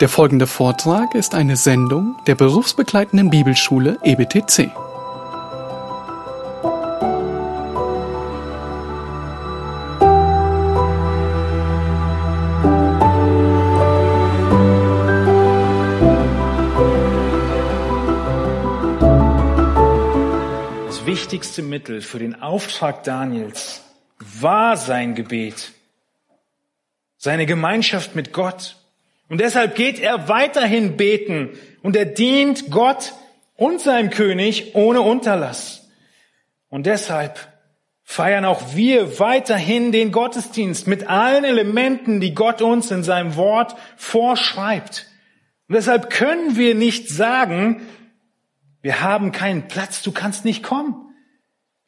Der folgende Vortrag ist eine Sendung der berufsbegleitenden Bibelschule EBTC. Das wichtigste Mittel für den Auftrag Daniels war sein Gebet, seine Gemeinschaft mit Gott. Und deshalb geht er weiterhin beten und er dient Gott und seinem König ohne Unterlass. Und deshalb feiern auch wir weiterhin den Gottesdienst mit allen Elementen, die Gott uns in seinem Wort vorschreibt. Und deshalb können wir nicht sagen, wir haben keinen Platz, du kannst nicht kommen.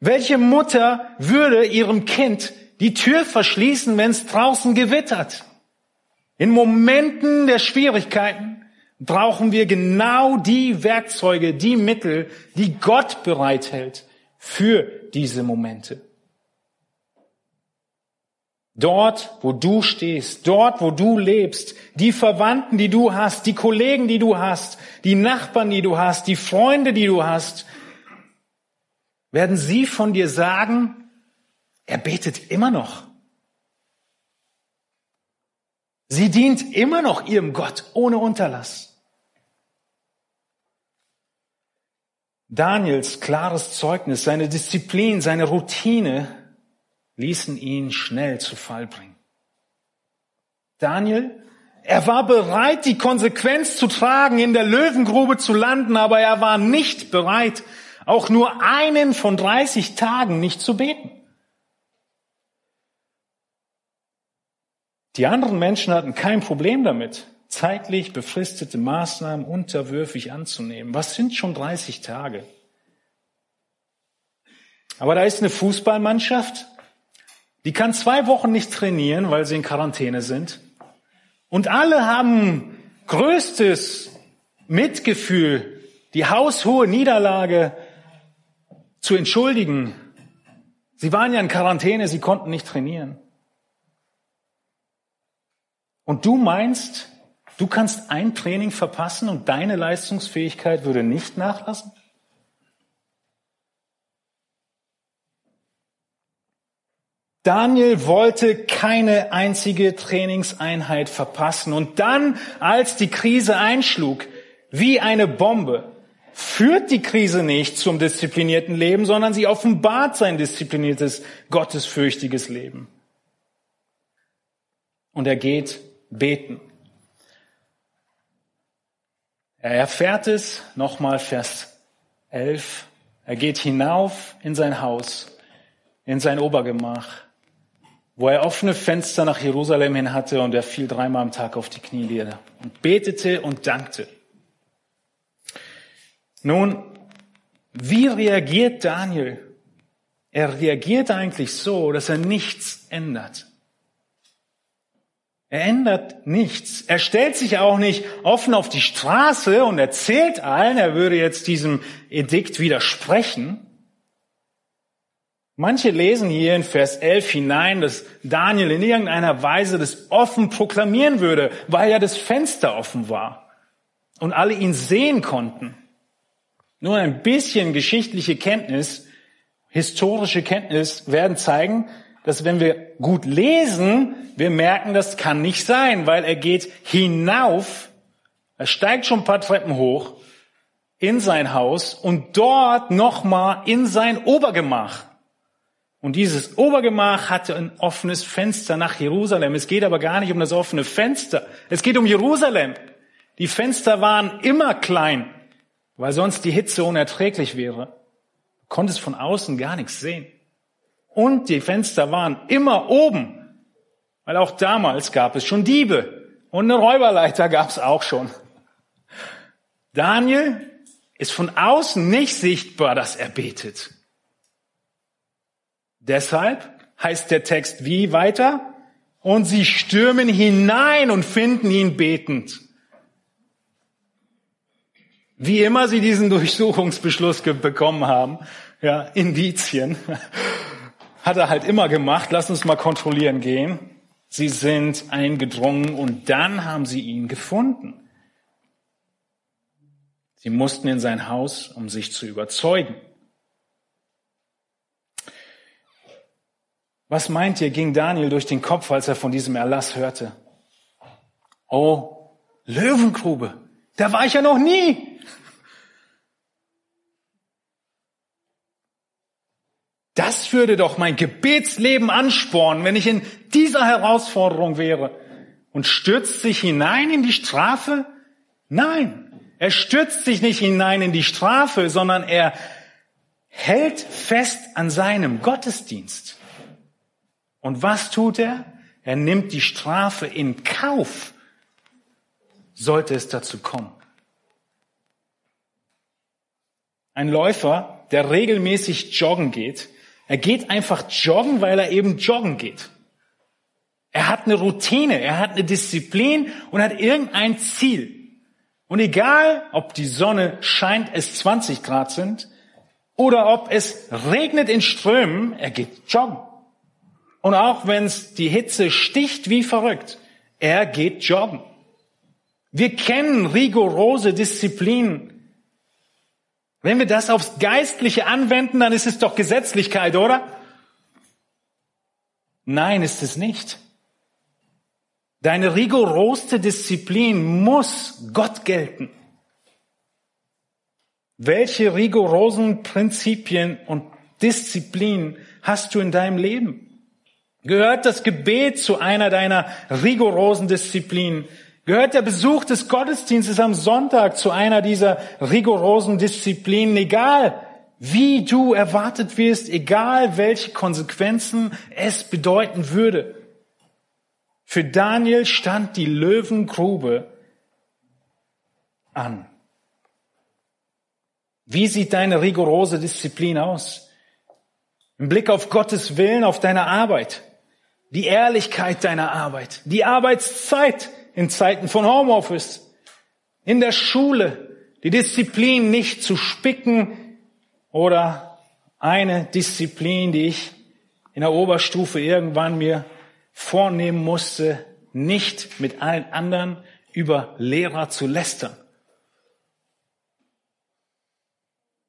Welche Mutter würde ihrem Kind die Tür verschließen, wenn es draußen gewittert? In Momenten der Schwierigkeiten brauchen wir genau die Werkzeuge, die Mittel, die Gott bereithält für diese Momente. Dort, wo du stehst, dort, wo du lebst, die Verwandten, die du hast, die Kollegen, die du hast, die Nachbarn, die du hast, die Freunde, die du hast, werden sie von dir sagen, er betet immer noch. Sie dient immer noch ihrem Gott ohne Unterlass. Daniels klares Zeugnis, seine Disziplin, seine Routine ließen ihn schnell zu Fall bringen. Daniel, er war bereit, die Konsequenz zu tragen, in der Löwengrube zu landen, aber er war nicht bereit, auch nur einen von 30 Tagen nicht zu beten. Die anderen Menschen hatten kein Problem damit, zeitlich befristete Maßnahmen unterwürfig anzunehmen. Was sind schon 30 Tage? Aber da ist eine Fußballmannschaft, die kann zwei Wochen nicht trainieren, weil sie in Quarantäne sind. Und alle haben größtes Mitgefühl, die haushohe Niederlage zu entschuldigen. Sie waren ja in Quarantäne, sie konnten nicht trainieren. Und du meinst, du kannst ein Training verpassen und deine Leistungsfähigkeit würde nicht nachlassen? Daniel wollte keine einzige Trainingseinheit verpassen. Und dann, als die Krise einschlug, wie eine Bombe, führt die Krise nicht zum disziplinierten Leben, sondern sie offenbart sein diszipliniertes, gottesfürchtiges Leben. Und er geht beten. Er erfährt es, nochmal Vers 11, er geht hinauf in sein Haus, in sein Obergemach, wo er offene Fenster nach Jerusalem hin hatte und er fiel dreimal am Tag auf die Knie nieder und betete und dankte. Nun, wie reagiert Daniel? Er reagiert eigentlich so, dass er nichts ändert. Er ändert nichts. Er stellt sich auch nicht offen auf die Straße und erzählt allen, er würde jetzt diesem Edikt widersprechen. Manche lesen hier in Vers 11 hinein, dass Daniel in irgendeiner Weise das offen proklamieren würde, weil ja das Fenster offen war und alle ihn sehen konnten. Nur ein bisschen geschichtliche Kenntnis, historische Kenntnis werden zeigen, dass wenn wir gut lesen, wir merken, das kann nicht sein, weil er geht hinauf, er steigt schon ein paar Treppen hoch in sein Haus und dort nochmal in sein Obergemach. Und dieses Obergemach hatte ein offenes Fenster nach Jerusalem. Es geht aber gar nicht um das offene Fenster. Es geht um Jerusalem. Die Fenster waren immer klein, weil sonst die Hitze unerträglich wäre. Du konntest von außen gar nichts sehen. Und die Fenster waren immer oben, weil auch damals gab es schon Diebe und eine Räuberleiter gab es auch schon. Daniel ist von außen nicht sichtbar, dass er betet. Deshalb heißt der Text wie weiter? Und sie stürmen hinein und finden ihn betend. Wie immer sie diesen Durchsuchungsbeschluss bekommen haben, ja, Indizien, hat er halt immer gemacht. Lass uns mal kontrollieren gehen. Sie sind eingedrungen und dann haben sie ihn gefunden. Sie mussten in sein Haus, um sich zu überzeugen. Was meint ihr, ging Daniel durch den Kopf, als er von diesem Erlass hörte? Oh, Löwengrube, da war ich ja noch nie. Das würde doch mein Gebetsleben anspornen, wenn ich in dieser Herausforderung wäre. Und stürzt sich hinein in die Strafe? Nein, er stürzt sich nicht hinein in die Strafe, sondern er hält fest an seinem Gottesdienst. Und was tut er? Er nimmt die Strafe in Kauf, sollte es dazu kommen. Ein Läufer, der regelmäßig joggen geht, er geht einfach joggen, weil er eben joggen geht. Er hat eine Routine, er hat eine Disziplin und hat irgendein Ziel. Und egal, ob die Sonne scheint, es 20 Grad sind, oder ob es regnet in Strömen, er geht joggen. Und auch wenn es die Hitze sticht wie verrückt, er geht joggen. Wir kennen rigorose Disziplinen wenn wir das aufs Geistliche anwenden, dann ist es doch Gesetzlichkeit, oder? Nein, ist es nicht. Deine rigorosste Disziplin muss Gott gelten. Welche rigorosen Prinzipien und Disziplinen hast du in deinem Leben? Gehört das Gebet zu einer deiner rigorosen Disziplinen? Gehört der Besuch des Gottesdienstes am Sonntag zu einer dieser rigorosen Disziplinen, egal wie du erwartet wirst, egal welche Konsequenzen es bedeuten würde. Für Daniel stand die Löwengrube an. Wie sieht deine rigorose Disziplin aus? Im Blick auf Gottes Willen, auf deine Arbeit, die Ehrlichkeit deiner Arbeit, die Arbeitszeit, in Zeiten von Homeoffice, in der Schule, die Disziplin nicht zu spicken oder eine Disziplin, die ich in der Oberstufe irgendwann mir vornehmen musste, nicht mit allen anderen über Lehrer zu lästern.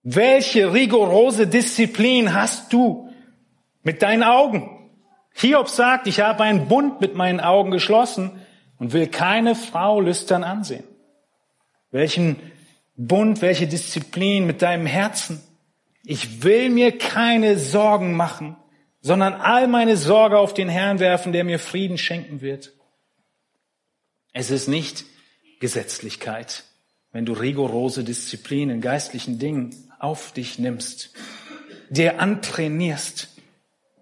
Welche rigorose Disziplin hast du mit deinen Augen? Hiob sagt, ich habe einen Bund mit meinen Augen geschlossen und will keine Frau lüstern ansehen. Welchen Bund, welche Disziplin mit deinem Herzen. Ich will mir keine Sorgen machen, sondern all meine Sorge auf den Herrn werfen, der mir Frieden schenken wird. Es ist nicht Gesetzlichkeit, wenn du rigorose Disziplin in geistlichen Dingen auf dich nimmst, dir antrainierst,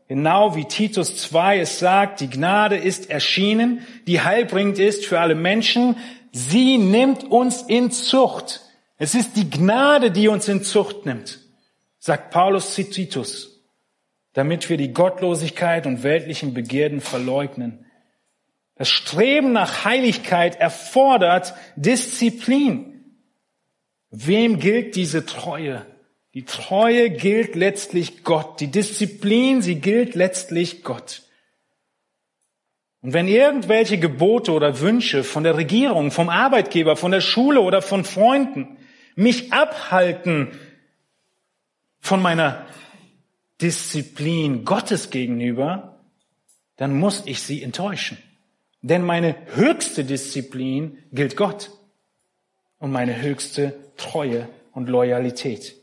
Genau wie Titus 2 es sagt, die Gnade ist erschienen, die heilbringend ist für alle Menschen. Sie nimmt uns in Zucht. Es ist die Gnade, die uns in Zucht nimmt, sagt Paulus zu Titus, damit wir die Gottlosigkeit und weltlichen Begierden verleugnen. Das Streben nach Heiligkeit erfordert Disziplin. Wem gilt diese Treue? Die Treue gilt letztlich Gott. Die Disziplin, sie gilt letztlich Gott. Und wenn irgendwelche Gebote oder Wünsche von der Regierung, vom Arbeitgeber, von der Schule oder von Freunden mich abhalten von meiner Disziplin Gottes gegenüber, dann muss ich sie enttäuschen. Denn meine höchste Disziplin gilt Gott und meine höchste Treue und Loyalität.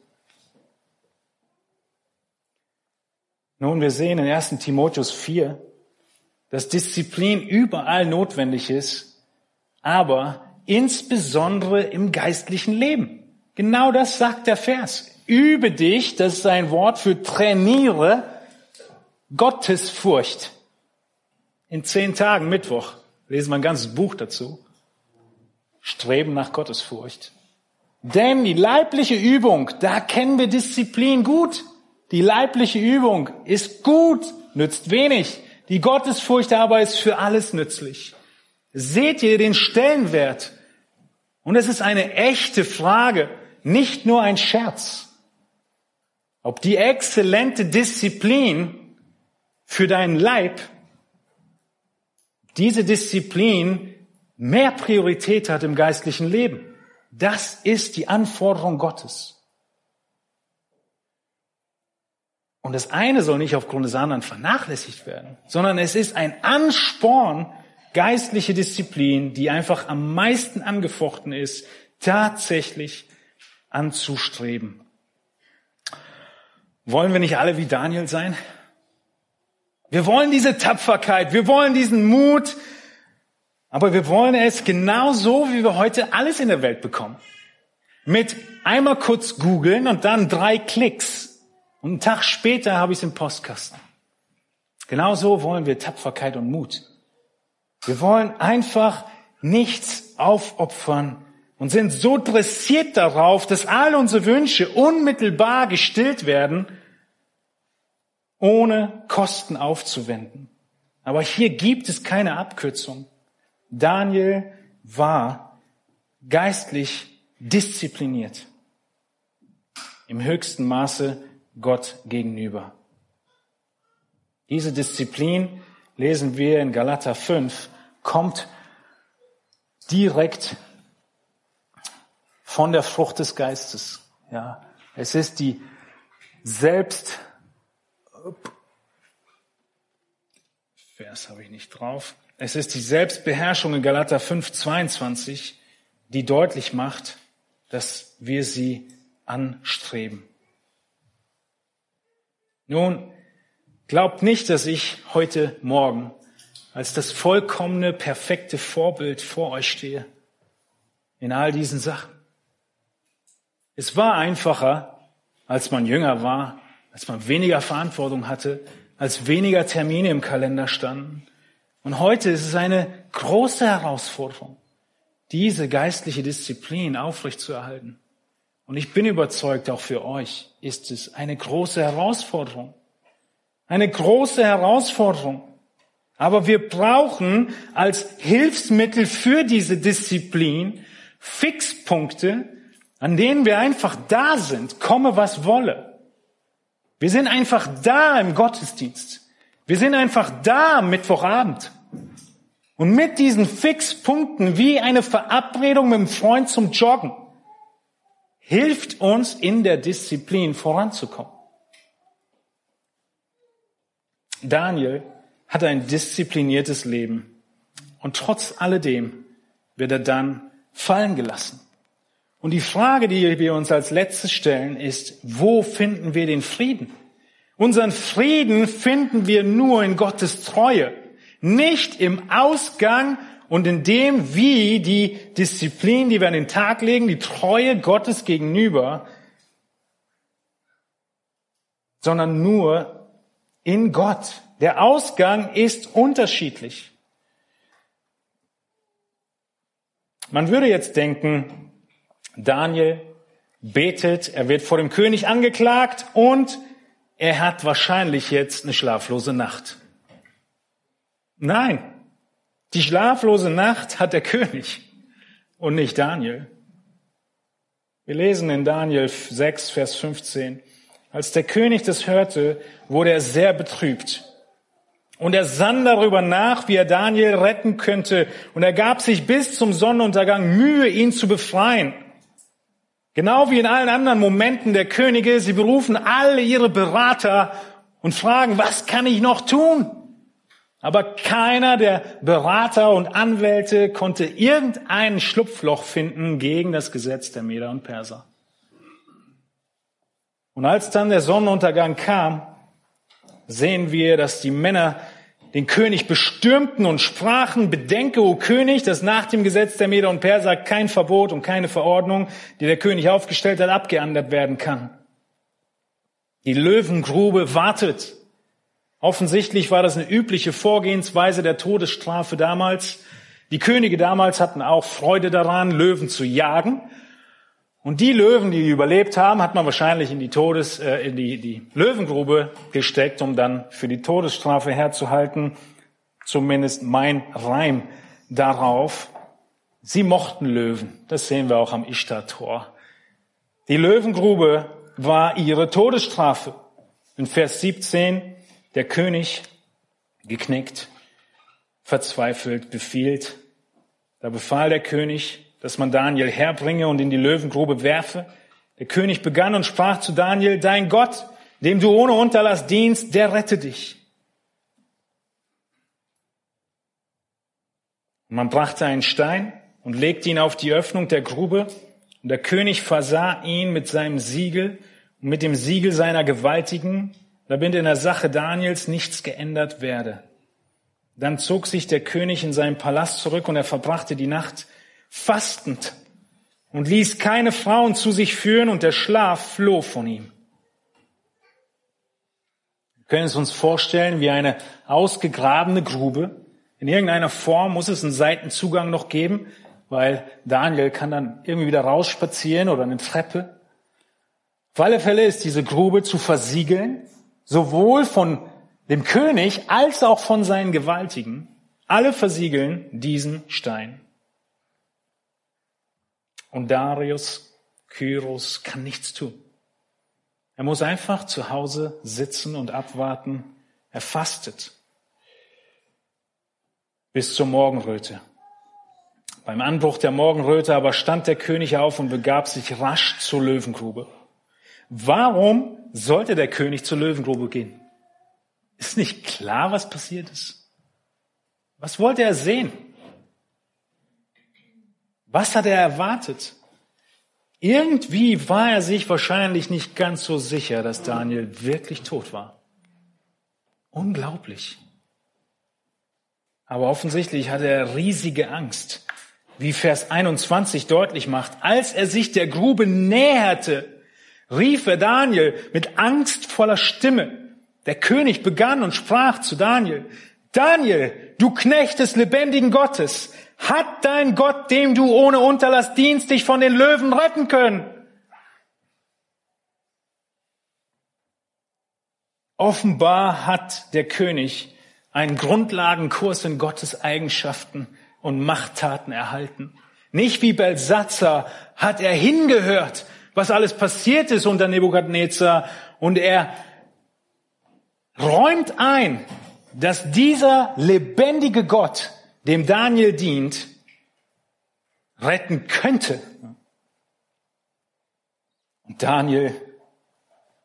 Nun, wir sehen in 1 Timotheus 4, dass Disziplin überall notwendig ist, aber insbesondere im geistlichen Leben. Genau das sagt der Vers. Übe dich, das ist ein Wort für trainiere Gottesfurcht. In zehn Tagen Mittwoch lesen wir ein ganzes Buch dazu. Streben nach Gottesfurcht. Denn die leibliche Übung, da kennen wir Disziplin gut. Die leibliche Übung ist gut, nützt wenig. Die Gottesfurcht aber ist für alles nützlich. Seht ihr den Stellenwert? Und es ist eine echte Frage, nicht nur ein Scherz. Ob die exzellente Disziplin für deinen Leib diese Disziplin mehr Priorität hat im geistlichen Leben. Das ist die Anforderung Gottes. Und das eine soll nicht aufgrund des anderen vernachlässigt werden, sondern es ist ein Ansporn, geistliche Disziplin, die einfach am meisten angefochten ist, tatsächlich anzustreben. Wollen wir nicht alle wie Daniel sein? Wir wollen diese Tapferkeit, wir wollen diesen Mut, aber wir wollen es genau so, wie wir heute alles in der Welt bekommen. Mit einmal kurz googeln und dann drei Klicks. Und einen Tag später habe ich es im Postkasten. Genau so wollen wir Tapferkeit und Mut. Wir wollen einfach nichts aufopfern und sind so dressiert darauf, dass all unsere Wünsche unmittelbar gestillt werden, ohne Kosten aufzuwenden. Aber hier gibt es keine Abkürzung. Daniel war geistlich diszipliniert. Im höchsten Maße Gott gegenüber. Diese Disziplin lesen wir in Galater 5, kommt direkt von der Frucht des Geistes. Ja, es ist die Selbst Vers habe ich nicht drauf. Es ist die Selbstbeherrschung in Galater 5, 22, die deutlich macht, dass wir sie anstreben. Nun, glaubt nicht, dass ich heute Morgen als das vollkommene, perfekte Vorbild vor euch stehe in all diesen Sachen. Es war einfacher, als man jünger war, als man weniger Verantwortung hatte, als weniger Termine im Kalender standen. Und heute ist es eine große Herausforderung, diese geistliche Disziplin aufrechtzuerhalten. Und ich bin überzeugt, auch für euch ist es eine große Herausforderung. Eine große Herausforderung. Aber wir brauchen als Hilfsmittel für diese Disziplin Fixpunkte, an denen wir einfach da sind, komme was wolle. Wir sind einfach da im Gottesdienst. Wir sind einfach da am Mittwochabend. Und mit diesen Fixpunkten wie eine Verabredung mit einem Freund zum Joggen hilft uns in der Disziplin voranzukommen. Daniel hat ein diszipliniertes Leben und trotz alledem wird er dann fallen gelassen. Und die Frage, die wir uns als letztes stellen, ist, wo finden wir den Frieden? Unseren Frieden finden wir nur in Gottes Treue, nicht im Ausgang und in dem, wie die Disziplin, die wir an den Tag legen, die Treue Gottes gegenüber, sondern nur in Gott. Der Ausgang ist unterschiedlich. Man würde jetzt denken, Daniel betet, er wird vor dem König angeklagt und er hat wahrscheinlich jetzt eine schlaflose Nacht. Nein, die schlaflose Nacht hat der König und nicht Daniel. Wir lesen in Daniel 6, Vers 15. Als der König das hörte, wurde er sehr betrübt. Und er sann darüber nach, wie er Daniel retten könnte. Und er gab sich bis zum Sonnenuntergang Mühe, ihn zu befreien. Genau wie in allen anderen Momenten der Könige, sie berufen alle ihre Berater und fragen, was kann ich noch tun? Aber keiner der Berater und Anwälte konnte irgendein Schlupfloch finden gegen das Gesetz der Meder und Perser. Und als dann der Sonnenuntergang kam, sehen wir, dass die Männer den König bestürmten und sprachen, bedenke, o König, dass nach dem Gesetz der Meder und Perser kein Verbot und keine Verordnung, die der König aufgestellt hat, abgeändert werden kann. Die Löwengrube wartet. Offensichtlich war das eine übliche Vorgehensweise der Todesstrafe damals. Die Könige damals hatten auch Freude daran, Löwen zu jagen. Und die Löwen, die überlebt haben, hat man wahrscheinlich in die Todes, äh, in die, die Löwengrube gesteckt, um dann für die Todesstrafe herzuhalten. Zumindest mein Reim darauf. Sie mochten Löwen. Das sehen wir auch am Ishtar-Tor. Die Löwengrube war ihre Todesstrafe. In Vers 17, der König geknickt, verzweifelt befiehlt. Da befahl der König, dass man Daniel herbringe und in die Löwengrube werfe. Der König begann und sprach zu Daniel, dein Gott, dem du ohne Unterlass dienst, der rette dich. Man brachte einen Stein und legte ihn auf die Öffnung der Grube, und der König versah ihn mit seinem Siegel und mit dem Siegel seiner Gewaltigen, damit in der Sache Daniels nichts geändert werde. Dann zog sich der König in seinen Palast zurück und er verbrachte die Nacht fastend und ließ keine Frauen zu sich führen und der Schlaf floh von ihm. Wir können es uns vorstellen wie eine ausgegrabene Grube. In irgendeiner Form muss es einen Seitenzugang noch geben, weil Daniel kann dann irgendwie wieder rausspazieren oder eine Treppe. Auf alle Fälle ist diese Grube zu versiegeln, sowohl von dem König als auch von seinen Gewaltigen. Alle versiegeln diesen Stein. Und Darius, Kyros kann nichts tun. Er muss einfach zu Hause sitzen und abwarten. Er fastet bis zur Morgenröte. Beim Anbruch der Morgenröte aber stand der König auf und begab sich rasch zur Löwengrube. Warum sollte der König zur Löwengrube gehen? Ist nicht klar, was passiert ist? Was wollte er sehen? Was hat er erwartet? Irgendwie war er sich wahrscheinlich nicht ganz so sicher, dass Daniel wirklich tot war. Unglaublich. Aber offensichtlich hatte er riesige Angst, wie Vers 21 deutlich macht. Als er sich der Grube näherte, rief er Daniel mit angstvoller Stimme. Der König begann und sprach zu Daniel, Daniel, du Knecht des lebendigen Gottes, hat dein Gott, dem du ohne Unterlass dienst, dich von den Löwen retten können? Offenbar hat der König einen Grundlagenkurs in Gottes Eigenschaften und Machttaten erhalten. Nicht wie Belsatzer hat er hingehört, was alles passiert ist unter Nebukadnezar und er räumt ein, dass dieser lebendige Gott dem Daniel dient, retten könnte. Und Daniel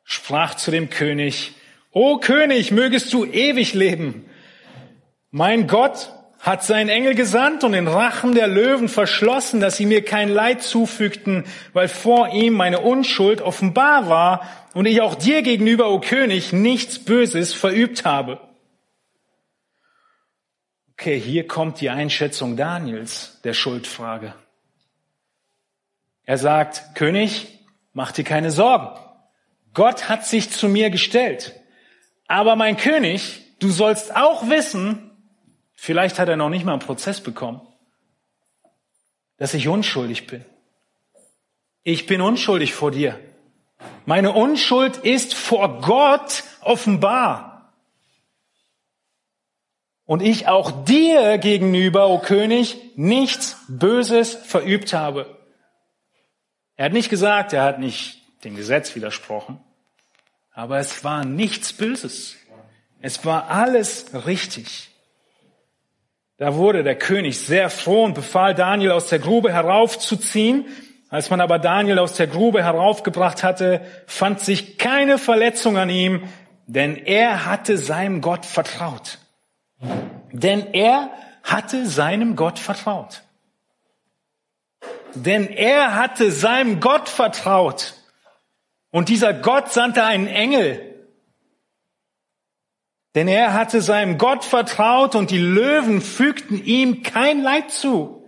sprach zu dem König, O König, mögest du ewig leben. Mein Gott hat seinen Engel gesandt und den Rachen der Löwen verschlossen, dass sie mir kein Leid zufügten, weil vor ihm meine Unschuld offenbar war und ich auch dir gegenüber, o König, nichts Böses verübt habe. Okay, hier kommt die Einschätzung Daniels der Schuldfrage. Er sagt, König, mach dir keine Sorgen. Gott hat sich zu mir gestellt. Aber mein König, du sollst auch wissen, vielleicht hat er noch nicht mal einen Prozess bekommen, dass ich unschuldig bin. Ich bin unschuldig vor dir. Meine Unschuld ist vor Gott offenbar und ich auch dir gegenüber, o König, nichts Böses verübt habe. Er hat nicht gesagt, er hat nicht dem Gesetz widersprochen, aber es war nichts Böses. Es war alles richtig. Da wurde der König sehr froh und befahl Daniel aus der Grube heraufzuziehen. Als man aber Daniel aus der Grube heraufgebracht hatte, fand sich keine Verletzung an ihm, denn er hatte seinem Gott vertraut. Denn er hatte seinem Gott vertraut. Denn er hatte seinem Gott vertraut. Und dieser Gott sandte einen Engel. Denn er hatte seinem Gott vertraut und die Löwen fügten ihm kein Leid zu.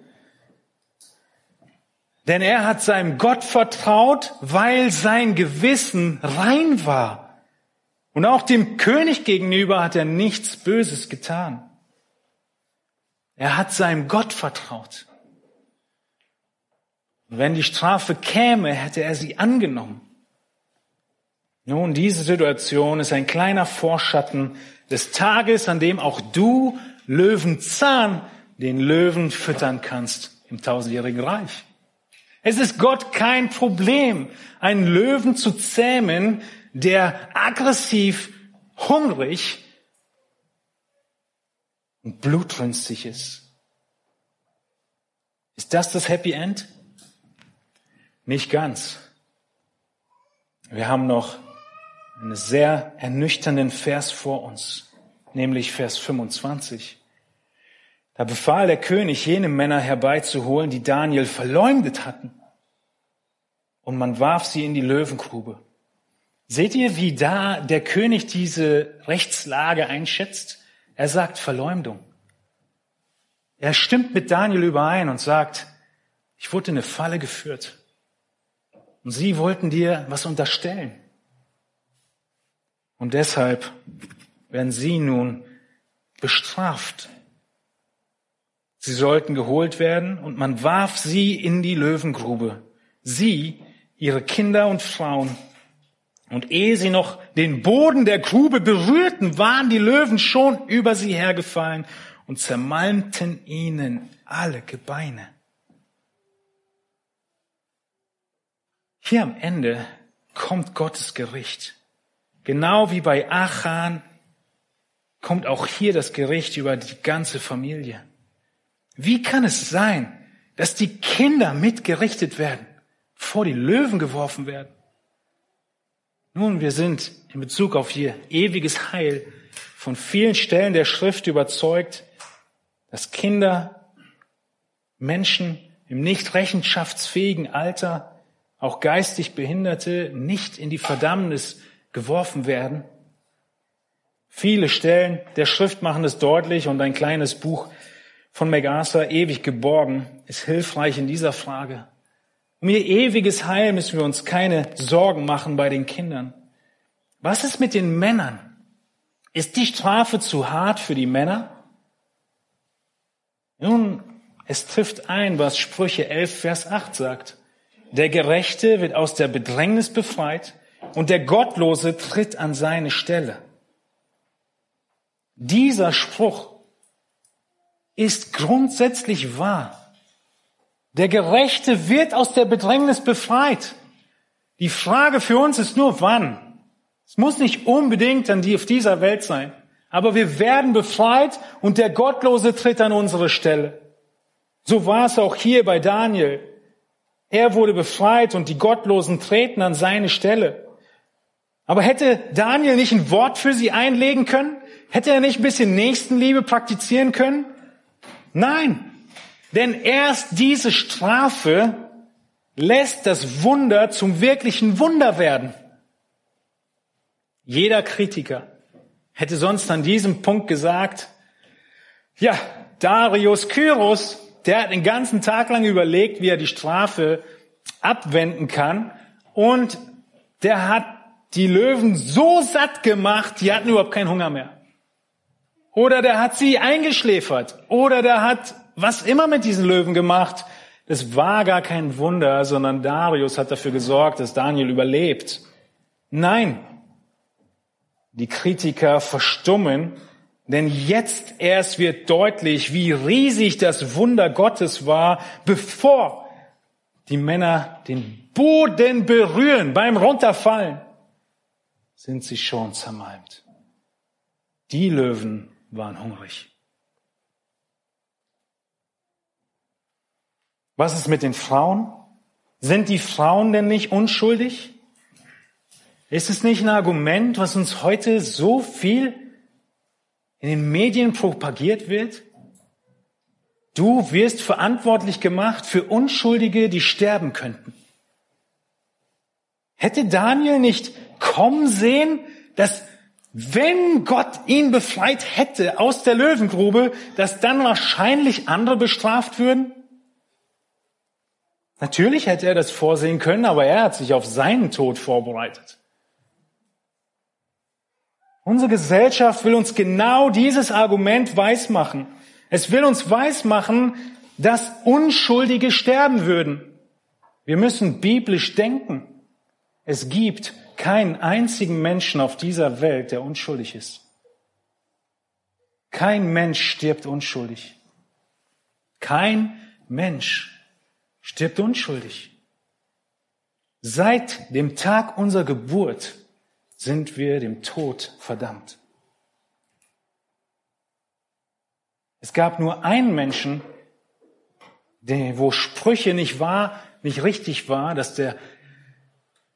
Denn er hat seinem Gott vertraut, weil sein Gewissen rein war. Und auch dem König gegenüber hat er nichts Böses getan. Er hat seinem Gott vertraut. Und wenn die Strafe käme, hätte er sie angenommen. Nun, diese Situation ist ein kleiner Vorschatten des Tages, an dem auch du Löwenzahn den Löwen füttern kannst im tausendjährigen Reich. Es ist Gott kein Problem, einen Löwen zu zähmen, der aggressiv, hungrig und blutrünstig ist. Ist das das Happy End? Nicht ganz. Wir haben noch einen sehr ernüchternden Vers vor uns, nämlich Vers 25. Da befahl der König, jene Männer herbeizuholen, die Daniel verleumdet hatten. Und man warf sie in die Löwengrube. Seht ihr, wie da der König diese Rechtslage einschätzt? Er sagt Verleumdung. Er stimmt mit Daniel überein und sagt, ich wurde in eine Falle geführt. Und sie wollten dir was unterstellen. Und deshalb werden sie nun bestraft. Sie sollten geholt werden und man warf sie in die Löwengrube. Sie, ihre Kinder und Frauen. Und ehe sie noch den Boden der Grube berührten, waren die Löwen schon über sie hergefallen und zermalmten ihnen alle Gebeine. Hier am Ende kommt Gottes Gericht. Genau wie bei Achan kommt auch hier das Gericht über die ganze Familie. Wie kann es sein, dass die Kinder mitgerichtet werden, vor die Löwen geworfen werden? Nun, wir sind in Bezug auf ihr ewiges Heil von vielen Stellen der Schrift überzeugt, dass Kinder, Menschen im nicht rechenschaftsfähigen Alter, auch geistig Behinderte, nicht in die Verdammnis geworfen werden. Viele Stellen der Schrift machen es deutlich und ein kleines Buch von MacArthur, ewig geborgen, ist hilfreich in dieser Frage. Um ihr ewiges Heil müssen wir uns keine Sorgen machen bei den Kindern. Was ist mit den Männern? Ist die Strafe zu hart für die Männer? Nun, es trifft ein, was Sprüche 11, Vers 8 sagt. Der Gerechte wird aus der Bedrängnis befreit und der Gottlose tritt an seine Stelle. Dieser Spruch ist grundsätzlich wahr. Der Gerechte wird aus der Bedrängnis befreit. Die Frage für uns ist nur, wann. Es muss nicht unbedingt an die auf dieser Welt sein. Aber wir werden befreit und der Gottlose tritt an unsere Stelle. So war es auch hier bei Daniel. Er wurde befreit und die Gottlosen treten an seine Stelle. Aber hätte Daniel nicht ein Wort für sie einlegen können? Hätte er nicht ein bisschen Nächstenliebe praktizieren können? Nein, denn erst diese Strafe lässt das Wunder zum wirklichen Wunder werden. Jeder Kritiker hätte sonst an diesem Punkt gesagt, ja, Darius Kyros, der hat den ganzen Tag lang überlegt, wie er die Strafe abwenden kann und der hat die Löwen so satt gemacht, die hatten überhaupt keinen Hunger mehr. Oder der hat sie eingeschläfert. Oder der hat was immer mit diesen Löwen gemacht. Das war gar kein Wunder, sondern Darius hat dafür gesorgt, dass Daniel überlebt. Nein, die Kritiker verstummen, denn jetzt erst wird deutlich, wie riesig das Wunder Gottes war, bevor die Männer den Boden berühren beim Runterfallen sind sie schon zermalmt. Die Löwen waren hungrig. Was ist mit den Frauen? Sind die Frauen denn nicht unschuldig? Ist es nicht ein Argument, was uns heute so viel in den Medien propagiert wird? Du wirst verantwortlich gemacht für Unschuldige, die sterben könnten. Hätte Daniel nicht kommen sehen, dass wenn Gott ihn befreit hätte aus der Löwengrube, dass dann wahrscheinlich andere bestraft würden? Natürlich hätte er das vorsehen können, aber er hat sich auf seinen Tod vorbereitet. Unsere Gesellschaft will uns genau dieses Argument weismachen. Es will uns weismachen, dass Unschuldige sterben würden. Wir müssen biblisch denken. Es gibt keinen einzigen Menschen auf dieser Welt, der unschuldig ist. Kein Mensch stirbt unschuldig. Kein Mensch stirbt unschuldig. Seit dem Tag unserer Geburt sind wir dem Tod verdammt. Es gab nur einen Menschen, der, wo Sprüche nicht wahr, nicht richtig war, dass der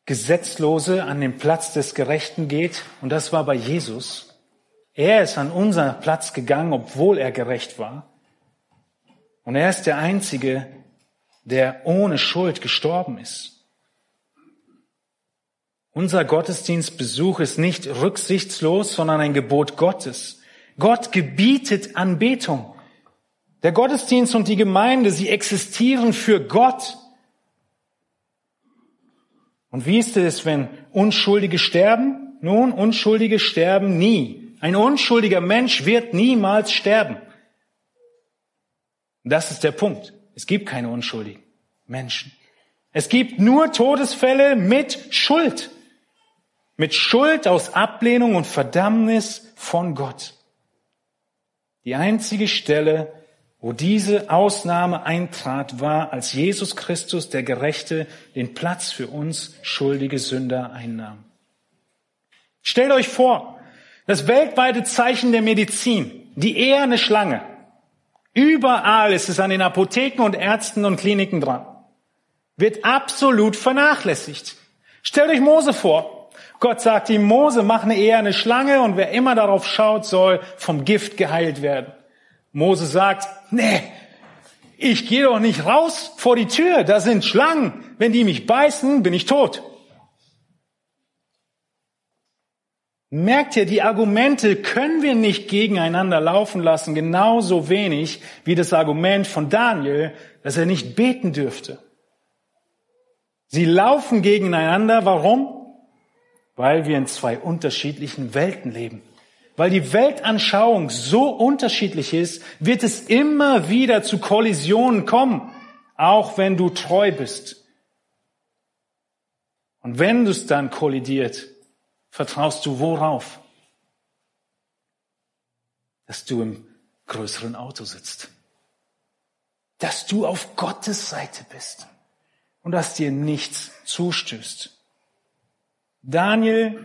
Gesetzlose an den Platz des Gerechten geht. Und das war bei Jesus. Er ist an unseren Platz gegangen, obwohl er gerecht war. Und er ist der Einzige, der ohne Schuld gestorben ist. Unser Gottesdienstbesuch ist nicht rücksichtslos, sondern ein Gebot Gottes. Gott gebietet Anbetung. Der Gottesdienst und die Gemeinde, sie existieren für Gott. Und wie ist es, wenn Unschuldige sterben? Nun, Unschuldige sterben nie. Ein unschuldiger Mensch wird niemals sterben. Das ist der Punkt. Es gibt keine unschuldigen Menschen. Es gibt nur Todesfälle mit Schuld. Mit Schuld aus Ablehnung und Verdammnis von Gott. Die einzige Stelle, wo diese Ausnahme eintrat, war, als Jesus Christus, der Gerechte, den Platz für uns schuldige Sünder einnahm. Stellt euch vor, das weltweite Zeichen der Medizin, die eherne Schlange. Überall ist es an den Apotheken und Ärzten und Kliniken dran. Wird absolut vernachlässigt. Stellt euch Mose vor. Gott sagt ihm, Mose, mach eine eher eine Schlange und wer immer darauf schaut, soll vom Gift geheilt werden. Mose sagt, nee, ich gehe doch nicht raus vor die Tür, da sind Schlangen. Wenn die mich beißen, bin ich tot. Merkt ihr, die Argumente können wir nicht gegeneinander laufen lassen, genauso wenig wie das Argument von Daniel, dass er nicht beten dürfte. Sie laufen gegeneinander. Warum? Weil wir in zwei unterschiedlichen Welten leben. Weil die Weltanschauung so unterschiedlich ist, wird es immer wieder zu Kollisionen kommen, auch wenn du treu bist. Und wenn es dann kollidiert, vertraust du worauf? Dass du im größeren Auto sitzt. Dass du auf Gottes Seite bist und dass dir nichts zustößt. Daniel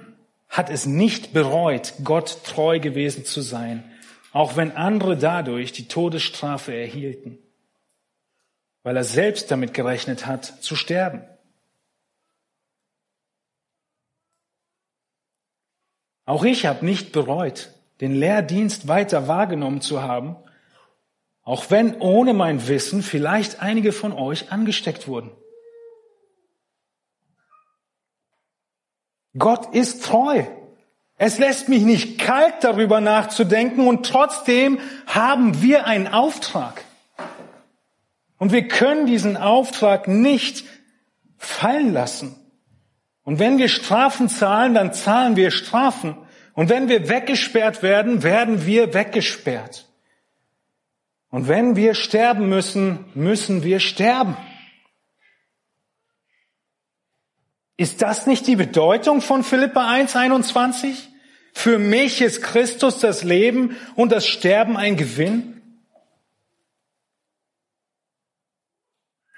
hat es nicht bereut, Gott treu gewesen zu sein, auch wenn andere dadurch die Todesstrafe erhielten, weil er selbst damit gerechnet hat, zu sterben. Auch ich habe nicht bereut, den Lehrdienst weiter wahrgenommen zu haben, auch wenn ohne mein Wissen vielleicht einige von euch angesteckt wurden. Gott ist treu. Es lässt mich nicht kalt darüber nachzudenken und trotzdem haben wir einen Auftrag. Und wir können diesen Auftrag nicht fallen lassen. Und wenn wir Strafen zahlen, dann zahlen wir Strafen. Und wenn wir weggesperrt werden, werden wir weggesperrt. Und wenn wir sterben müssen, müssen wir sterben. Ist das nicht die Bedeutung von Philippa 1,21? Für mich ist Christus das Leben und das Sterben ein Gewinn?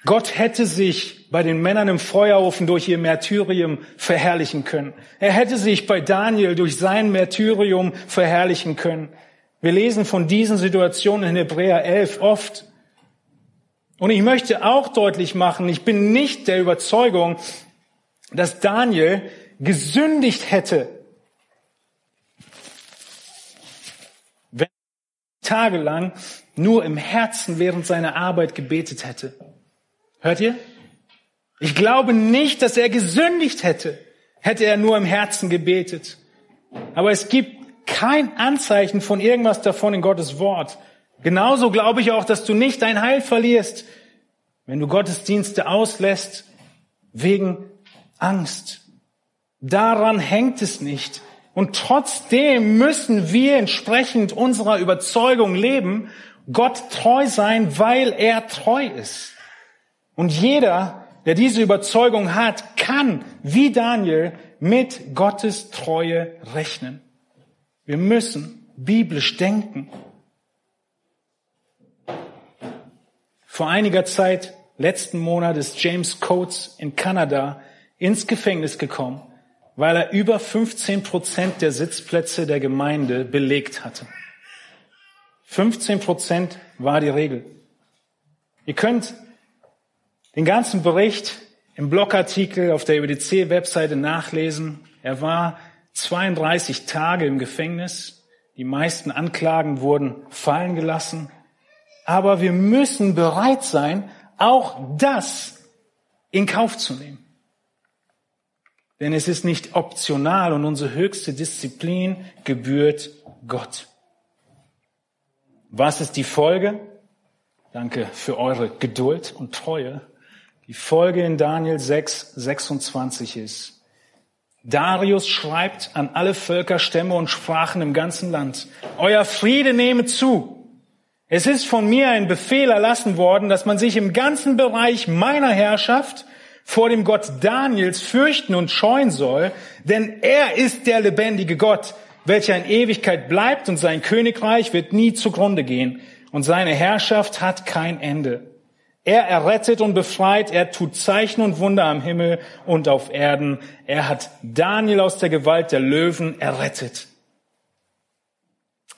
Gott hätte sich bei den Männern im Feuerofen durch ihr Märtyrium verherrlichen können. Er hätte sich bei Daniel durch sein Märtyrium verherrlichen können. Wir lesen von diesen Situationen in Hebräer 11 oft. Und ich möchte auch deutlich machen, ich bin nicht der Überzeugung, dass Daniel gesündigt hätte, wenn er tagelang nur im Herzen während seiner Arbeit gebetet hätte. Hört ihr? Ich glaube nicht, dass er gesündigt hätte, hätte er nur im Herzen gebetet. Aber es gibt kein Anzeichen von irgendwas davon in Gottes Wort. Genauso glaube ich auch, dass du nicht dein Heil verlierst, wenn du Gottesdienste auslässt wegen Angst. Daran hängt es nicht. Und trotzdem müssen wir entsprechend unserer Überzeugung leben, Gott treu sein, weil er treu ist. Und jeder, der diese Überzeugung hat, kann, wie Daniel, mit Gottes Treue rechnen. Wir müssen biblisch denken. Vor einiger Zeit, letzten Monat, ist James Coates in Kanada ins Gefängnis gekommen, weil er über 15 Prozent der Sitzplätze der Gemeinde belegt hatte. 15 Prozent war die Regel. Ihr könnt den ganzen Bericht im Blogartikel auf der UDC-Webseite nachlesen. Er war 32 Tage im Gefängnis. Die meisten Anklagen wurden fallen gelassen. Aber wir müssen bereit sein, auch das in Kauf zu nehmen. Denn es ist nicht optional und unsere höchste Disziplin gebührt Gott. Was ist die Folge? Danke für eure Geduld und Treue. Die Folge in Daniel 6, 26 ist, Darius schreibt an alle Völker, Stämme und Sprachen im ganzen Land, Euer Friede nehme zu. Es ist von mir ein Befehl erlassen worden, dass man sich im ganzen Bereich meiner Herrschaft vor dem Gott Daniels fürchten und scheuen soll, denn er ist der lebendige Gott, welcher in Ewigkeit bleibt und sein Königreich wird nie zugrunde gehen und seine Herrschaft hat kein Ende. Er errettet und befreit, er tut Zeichen und Wunder am Himmel und auf Erden. Er hat Daniel aus der Gewalt der Löwen errettet.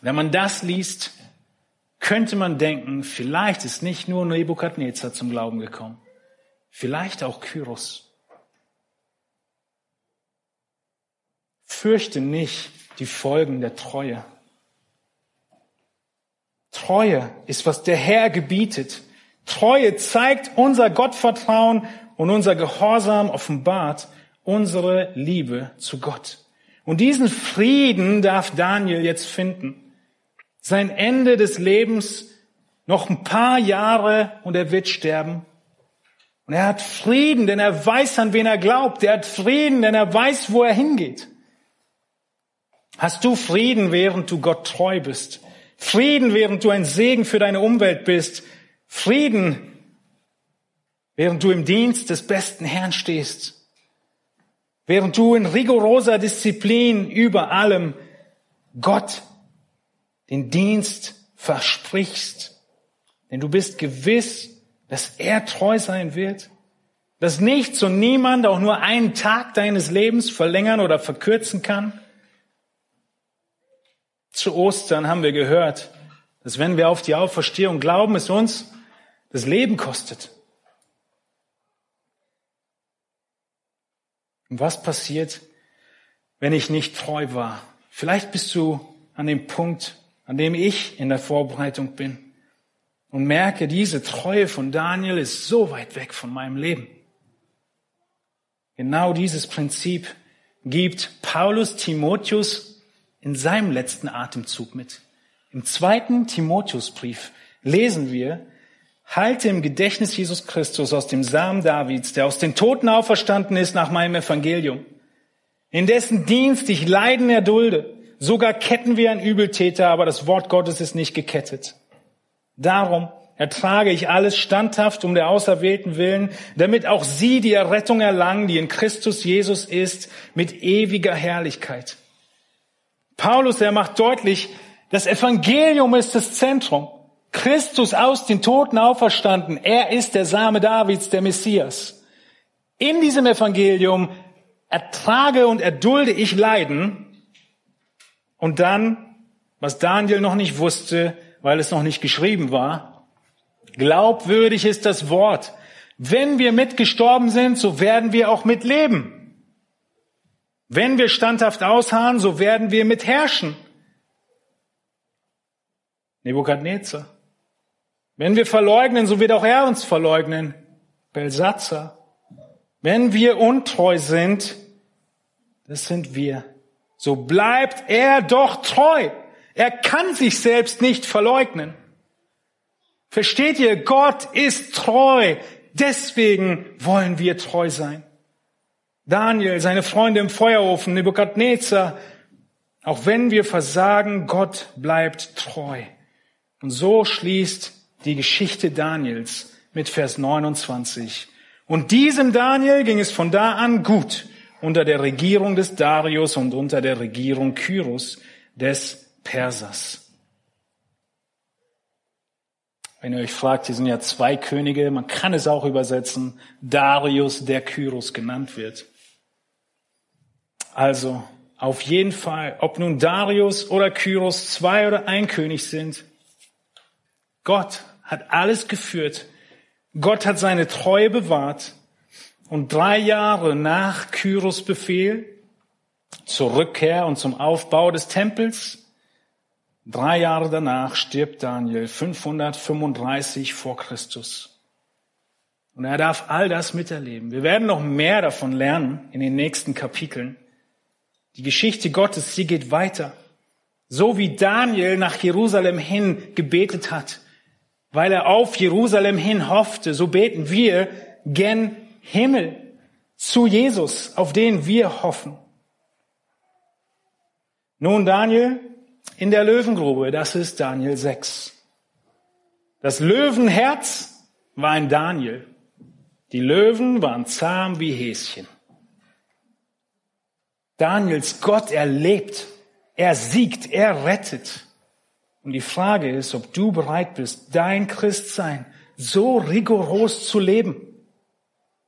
Wenn man das liest, könnte man denken, vielleicht ist nicht nur Nebukadnezar zum Glauben gekommen, vielleicht auch Kyros. Fürchte nicht die Folgen der Treue. Treue ist, was der Herr gebietet. Treue zeigt unser Gottvertrauen und unser Gehorsam offenbart unsere Liebe zu Gott. Und diesen Frieden darf Daniel jetzt finden. Sein Ende des Lebens noch ein paar Jahre und er wird sterben. Und er hat Frieden, denn er weiß, an wen er glaubt. Er hat Frieden, denn er weiß, wo er hingeht. Hast du Frieden, während du Gott treu bist? Frieden, während du ein Segen für deine Umwelt bist? Frieden, während du im Dienst des besten Herrn stehst, während du in rigoroser Disziplin über allem Gott den Dienst versprichst, denn du bist gewiss, dass er treu sein wird, dass nichts und niemand auch nur einen Tag deines Lebens verlängern oder verkürzen kann. Zu Ostern haben wir gehört, dass wenn wir auf die Auferstehung glauben, es uns das Leben kostet. Und was passiert, wenn ich nicht treu war? Vielleicht bist du an dem Punkt, an dem ich in der Vorbereitung bin und merke, diese Treue von Daniel ist so weit weg von meinem Leben. Genau dieses Prinzip gibt Paulus Timotheus in seinem letzten Atemzug mit. Im zweiten Timotheusbrief lesen wir, Halte im Gedächtnis Jesus Christus aus dem Samen Davids, der aus den Toten auferstanden ist nach meinem Evangelium, in dessen Dienst ich Leiden erdulde. Sogar ketten wir einen Übeltäter, aber das Wort Gottes ist nicht gekettet. Darum ertrage ich alles standhaft um der Auserwählten willen, damit auch sie die Errettung erlangen, die in Christus Jesus ist, mit ewiger Herrlichkeit. Paulus, er macht deutlich, das Evangelium ist das Zentrum. Christus aus den Toten auferstanden. Er ist der Same Davids, der Messias. In diesem Evangelium ertrage und erdulde ich Leiden. Und dann, was Daniel noch nicht wusste, weil es noch nicht geschrieben war, glaubwürdig ist das Wort. Wenn wir mitgestorben sind, so werden wir auch mitleben. Wenn wir standhaft ausharren, so werden wir mitherrschen. Nebukadnezar. Wenn wir verleugnen, so wird auch er uns verleugnen. Belsatzer. Wenn wir untreu sind, das sind wir. So bleibt er doch treu. Er kann sich selbst nicht verleugnen. Versteht ihr? Gott ist treu. Deswegen wollen wir treu sein. Daniel, seine Freunde im Feuerofen, Nebukadnezar, auch wenn wir versagen, Gott bleibt treu. Und so schließt die Geschichte Daniels mit Vers 29. Und diesem Daniel ging es von da an gut unter der Regierung des Darius und unter der Regierung Kyros des Persers. Wenn ihr euch fragt, hier sind ja zwei Könige, man kann es auch übersetzen, Darius, der Kyros genannt wird. Also, auf jeden Fall, ob nun Darius oder Kyros zwei oder ein König sind, Gott hat alles geführt. Gott hat seine Treue bewahrt. Und drei Jahre nach Kyros Befehl zur Rückkehr und zum Aufbau des Tempels, drei Jahre danach stirbt Daniel 535 vor Christus. Und er darf all das miterleben. Wir werden noch mehr davon lernen in den nächsten Kapiteln. Die Geschichte Gottes, sie geht weiter. So wie Daniel nach Jerusalem hin gebetet hat, weil er auf Jerusalem hin hoffte, so beten wir gen Himmel zu Jesus, auf den wir hoffen. Nun Daniel in der Löwengrube, das ist Daniel 6. Das Löwenherz war ein Daniel. Die Löwen waren zahm wie Häschen. Daniels Gott erlebt, er siegt, er rettet. Und die Frage ist, ob du bereit bist, dein Christsein so rigoros zu leben.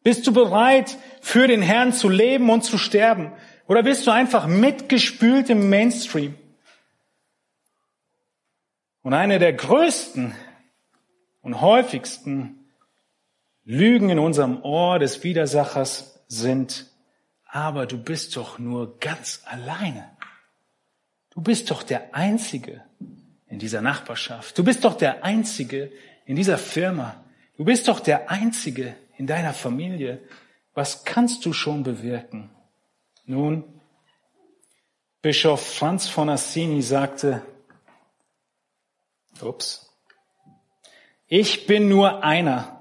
Bist du bereit, für den Herrn zu leben und zu sterben? Oder bist du einfach mitgespült im Mainstream? Und eine der größten und häufigsten Lügen in unserem Ohr des Widersachers sind, aber du bist doch nur ganz alleine. Du bist doch der Einzige in dieser Nachbarschaft. Du bist doch der Einzige in dieser Firma. Du bist doch der Einzige in deiner Familie. Was kannst du schon bewirken? Nun, Bischof Franz von Assini sagte, ups, ich bin nur einer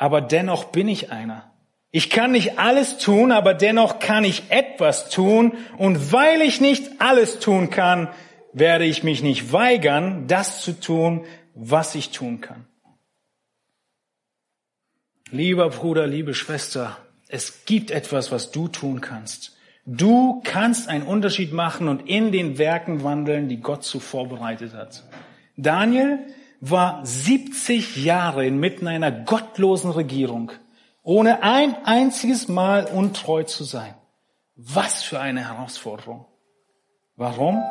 aber dennoch bin ich einer. Ich kann nicht alles tun, aber dennoch kann ich etwas tun. Und weil ich nicht alles tun kann, werde ich mich nicht weigern, das zu tun, was ich tun kann. Lieber Bruder, liebe Schwester, es gibt etwas, was du tun kannst. Du kannst einen Unterschied machen und in den Werken wandeln, die Gott so vorbereitet hat. Daniel war 70 Jahre inmitten einer gottlosen Regierung, ohne ein einziges Mal untreu zu sein. Was für eine Herausforderung. Warum?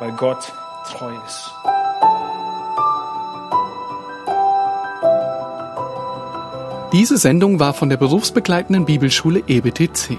Weil Gott treu ist. Diese Sendung war von der berufsbegleitenden Bibelschule EBTC.